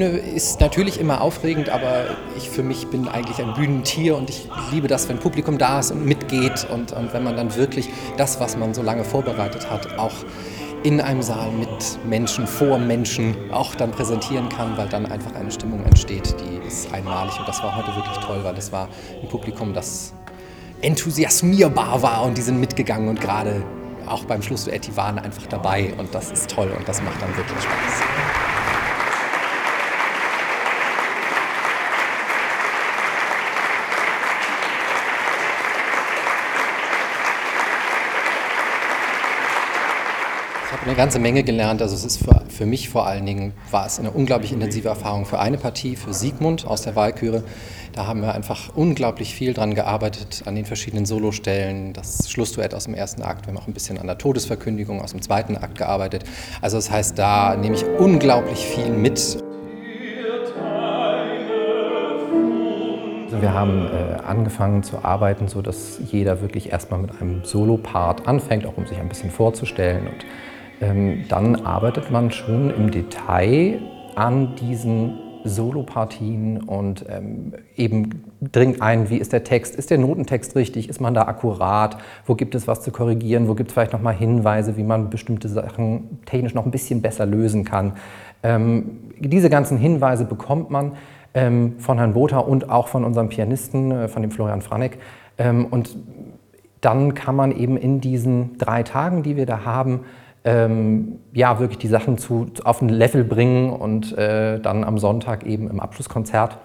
Bühne ist natürlich immer aufregend, aber ich für mich bin eigentlich ein Bühnentier und ich liebe das, wenn Publikum da ist und mitgeht und, und wenn man dann wirklich das, was man so lange vorbereitet hat, auch in einem Saal mit Menschen, vor Menschen auch dann präsentieren kann, weil dann einfach eine Stimmung entsteht, die ist einmalig und das war heute wirklich toll, weil es war ein Publikum, das enthusiasmierbar war und die sind mitgegangen und gerade auch beim Schlussduett, die waren einfach dabei und das ist toll und das macht dann wirklich Spaß. Habe eine ganze Menge gelernt. Also es ist für, für, mich vor allen Dingen war es eine unglaublich intensive Erfahrung für eine Partie, für Siegmund aus der Wahlküre. Da haben wir einfach unglaublich viel dran gearbeitet, an den verschiedenen Solostellen, das Schlussduett aus dem ersten Akt. Wir haben auch ein bisschen an der Todesverkündigung aus dem zweiten Akt gearbeitet. Also das heißt, da nehme ich unglaublich viel mit. Wir haben äh, angefangen zu arbeiten, sodass jeder wirklich erstmal mit einem Solopart anfängt, auch um sich ein bisschen vorzustellen. Und dann arbeitet man schon im Detail an diesen Solopartien und ähm, eben dringt ein, wie ist der Text, ist der Notentext richtig, ist man da akkurat, wo gibt es was zu korrigieren, wo gibt es vielleicht nochmal Hinweise, wie man bestimmte Sachen technisch noch ein bisschen besser lösen kann. Ähm, diese ganzen Hinweise bekommt man ähm, von Herrn Botha und auch von unserem Pianisten, äh, von dem Florian Franek. Ähm, und dann kann man eben in diesen drei Tagen, die wir da haben, ähm, ja, wirklich die Sachen zu, auf ein Level bringen und äh, dann am Sonntag eben im Abschlusskonzert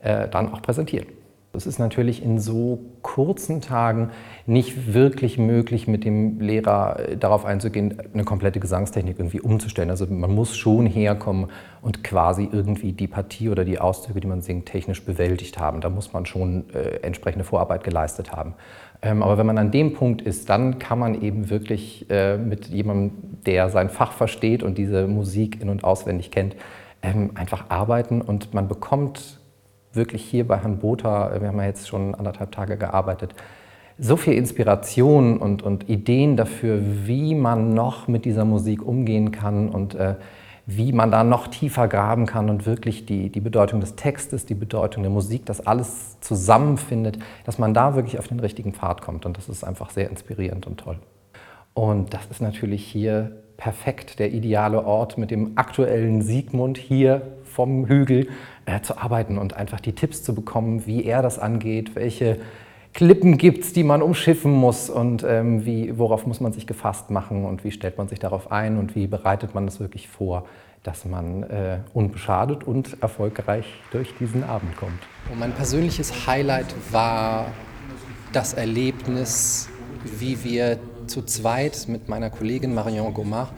äh, dann auch präsentieren. Es ist natürlich in so kurzen Tagen nicht wirklich möglich, mit dem Lehrer äh, darauf einzugehen, eine komplette Gesangstechnik irgendwie umzustellen. Also man muss schon herkommen und quasi irgendwie die Partie oder die Auszüge, die man singt, technisch bewältigt haben. Da muss man schon äh, entsprechende Vorarbeit geleistet haben. Ähm, aber wenn man an dem Punkt ist, dann kann man eben wirklich äh, mit jemandem, der sein Fach versteht und diese Musik in- und auswendig kennt, ähm, einfach arbeiten und man bekommt wirklich hier bei Herrn Botha, äh, wir haben ja jetzt schon anderthalb Tage gearbeitet, so viel Inspiration und, und Ideen dafür, wie man noch mit dieser Musik umgehen kann und äh, wie man da noch tiefer graben kann und wirklich die, die Bedeutung des Textes, die Bedeutung der Musik, das alles zusammenfindet, dass man da wirklich auf den richtigen Pfad kommt. Und das ist einfach sehr inspirierend und toll. Und das ist natürlich hier perfekt der ideale Ort mit dem aktuellen Siegmund hier vom Hügel äh, zu arbeiten und einfach die Tipps zu bekommen, wie er das angeht, welche Klippen gibt es, die man umschiffen muss und ähm, wie, worauf muss man sich gefasst machen und wie stellt man sich darauf ein und wie bereitet man es wirklich vor, dass man äh, unbeschadet und erfolgreich durch diesen Abend kommt. Und mein persönliches Highlight war das Erlebnis, wie wir zu zweit mit meiner Kollegin Marion Gomard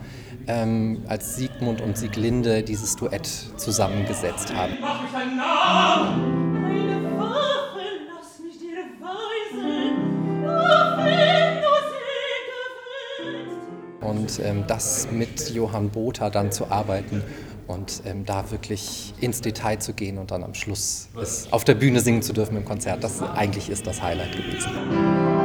ähm, als Siegmund und Sieglinde dieses Duett zusammengesetzt haben. Und ähm, das mit Johann Botha dann zu arbeiten und ähm, da wirklich ins Detail zu gehen und dann am Schluss es auf der Bühne singen zu dürfen im Konzert, das eigentlich ist das Highlight gewesen.